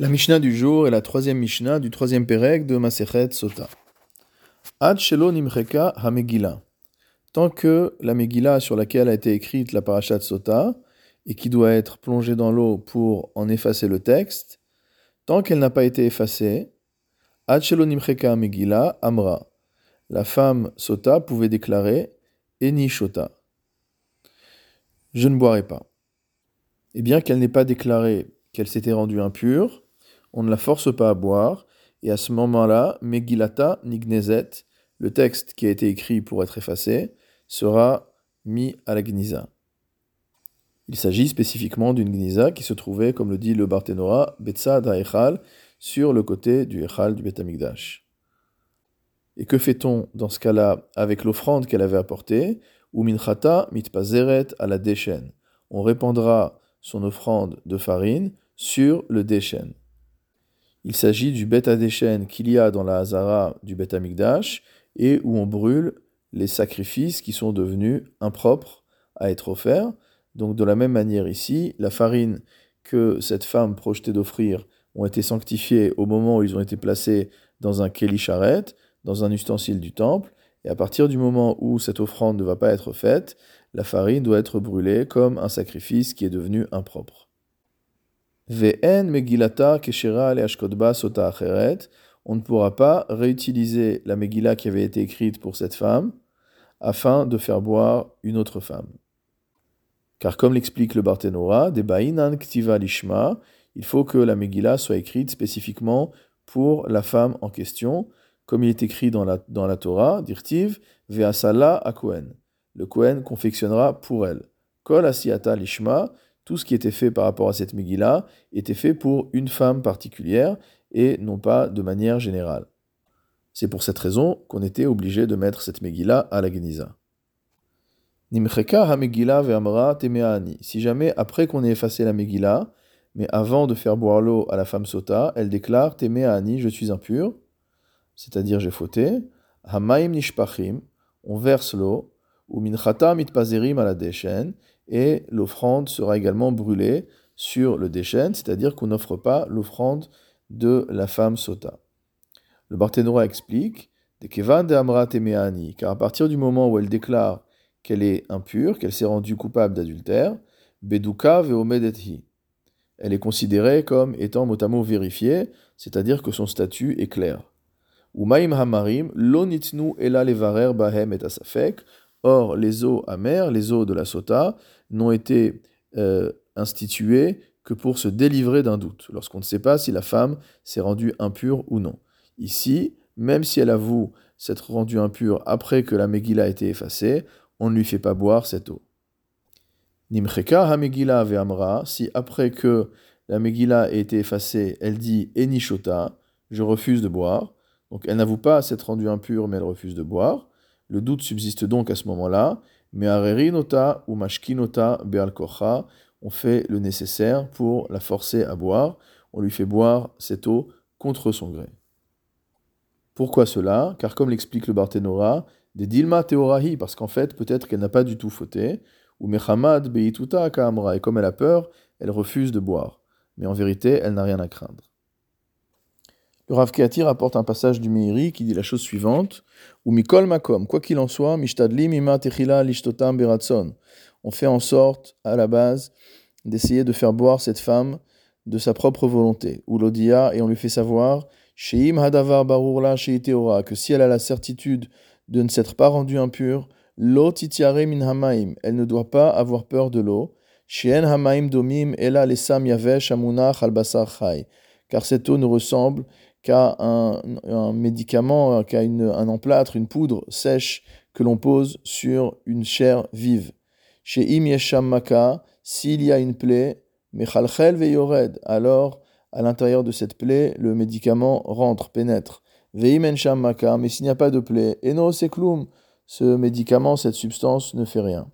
La Mishnah du jour est la troisième Mishnah du troisième Pérec de Masechet Sota. Ad Shelo Nimcheka HaMegillah. Tant que la Megillah sur laquelle a été écrite la Parashat Sota et qui doit être plongée dans l'eau pour en effacer le texte, tant qu'elle n'a pas été effacée, Ad Shelo Nimcheka HaMegillah Amra. La femme Sota pouvait déclarer Eni Shota. Je ne boirai pas. Et bien qu'elle n'ait pas déclaré qu'elle s'était rendue impure, on ne la force pas à boire, et à ce moment-là, Megilata Nignezet, le texte qui a été écrit pour être effacé, sera mis à la Gniza. Il s'agit spécifiquement d'une Gniza qui se trouvait, comme le dit le Barthénoa, Betsa Echal, sur le côté du Echal du Betamigdash. Et que fait-on dans ce cas-là avec l'offrande qu'elle avait apportée? Ou minchata mitpazeret à la déchaîne. On répandra son offrande de farine sur le déchaîne. Il s'agit du bêta déchène qu'il y a dans la Hazara du bêta Amigdash et où on brûle les sacrifices qui sont devenus impropres à être offerts. Donc de la même manière ici, la farine que cette femme projetait d'offrir ont été sanctifiées au moment où ils ont été placés dans un keli dans un ustensile du temple, et à partir du moment où cette offrande ne va pas être faite, la farine doit être brûlée comme un sacrifice qui est devenu impropre. Ve'en megilata keshera le sota acheret. On ne pourra pas réutiliser la Megillah qui avait été écrite pour cette femme afin de faire boire une autre femme. Car comme l'explique le Barthénora, lishma, il faut que la Megillah soit écrite spécifiquement pour la femme en question, comme il est écrit dans la, dans la Torah, dirtiv ve'asala Kohen. Le Kohen confectionnera pour elle. Kol asiata lishma, tout ce qui était fait par rapport à cette Megillah était fait pour une femme particulière et non pas de manière générale. C'est pour cette raison qu'on était obligé de mettre cette Megillah à la Geniza. Nimcheka ha Megillah ve'amra. Si jamais, après qu'on ait effacé la Megillah, mais avant de faire boire l'eau à la femme sota, elle déclare temeani, je suis impur, c'est-à-dire j'ai fauté. Hamaim nishpachim, on verse l'eau, ou minchata mitpazerim à la déchaîne, et l'offrande sera également brûlée sur le déchène, c'est-à-dire qu'on n'offre pas l'offrande de la femme sota. Le Barthénora explique de Amra car à partir du moment où elle déclare qu'elle est impure, qu'elle s'est rendue coupable d'adultère, Beduka veomedethi. Elle est considérée comme étant motamo vérifiée, c'est-à-dire que son statut est clair. Umaim hamarim lo nitnu ela levarer bahem. Or, les eaux amères, les eaux de la sota, n'ont été euh, instituées que pour se délivrer d'un doute, lorsqu'on ne sait pas si la femme s'est rendue impure ou non. Ici, même si elle avoue s'être rendue impure après que la Megillah a été effacée, on ne lui fait pas boire cette eau. Nimcheka ha Megillah ve'amra, si après que la Megillah ait été effacée, elle dit Enishota, je refuse de boire, donc elle n'avoue pas s'être rendue impure, mais elle refuse de boire, le doute subsiste donc à ce moment-là, mais nota ou mashkinota be'al kocha, on fait le nécessaire pour la forcer à boire, on lui fait boire cette eau contre son gré. Pourquoi cela? Car comme l'explique le Barthénora, des dilma teorahi, parce qu'en fait, peut-être qu'elle n'a pas du tout fauté, ou mechamad beituta kamra, et comme elle a peur, elle refuse de boire. Mais en vérité, elle n'a rien à craindre. Le Rav Keati rapporte un passage du Meiri qui dit la chose suivante Ou mikol makom, quoi qu'il en soit, mishtadlim ima techila lishtotam beratson. On fait en sorte, à la base, d'essayer de faire boire cette femme de sa propre volonté. Ou l'odia, et on lui fait savoir Sheim hadavar barurla sheiteora, que si elle a la certitude de ne s'être pas rendue impure, lo titiare min hamaim, elle ne doit pas avoir peur de l'eau. Sheen hamaim domim ela lesam yavesh amunach al chai, car cette eau ne ressemble un, médicament, qu'à un emplâtre, une poudre sèche que l'on pose sur une chair vive. Chez Im Maka, s'il y a une plaie, Mechalchel Veyored, alors à l'intérieur de cette plaie, le médicament rentre, pénètre. Veim Maka, mais s'il n'y a pas de plaie, Eno Seklum, ce médicament, cette substance ne fait rien.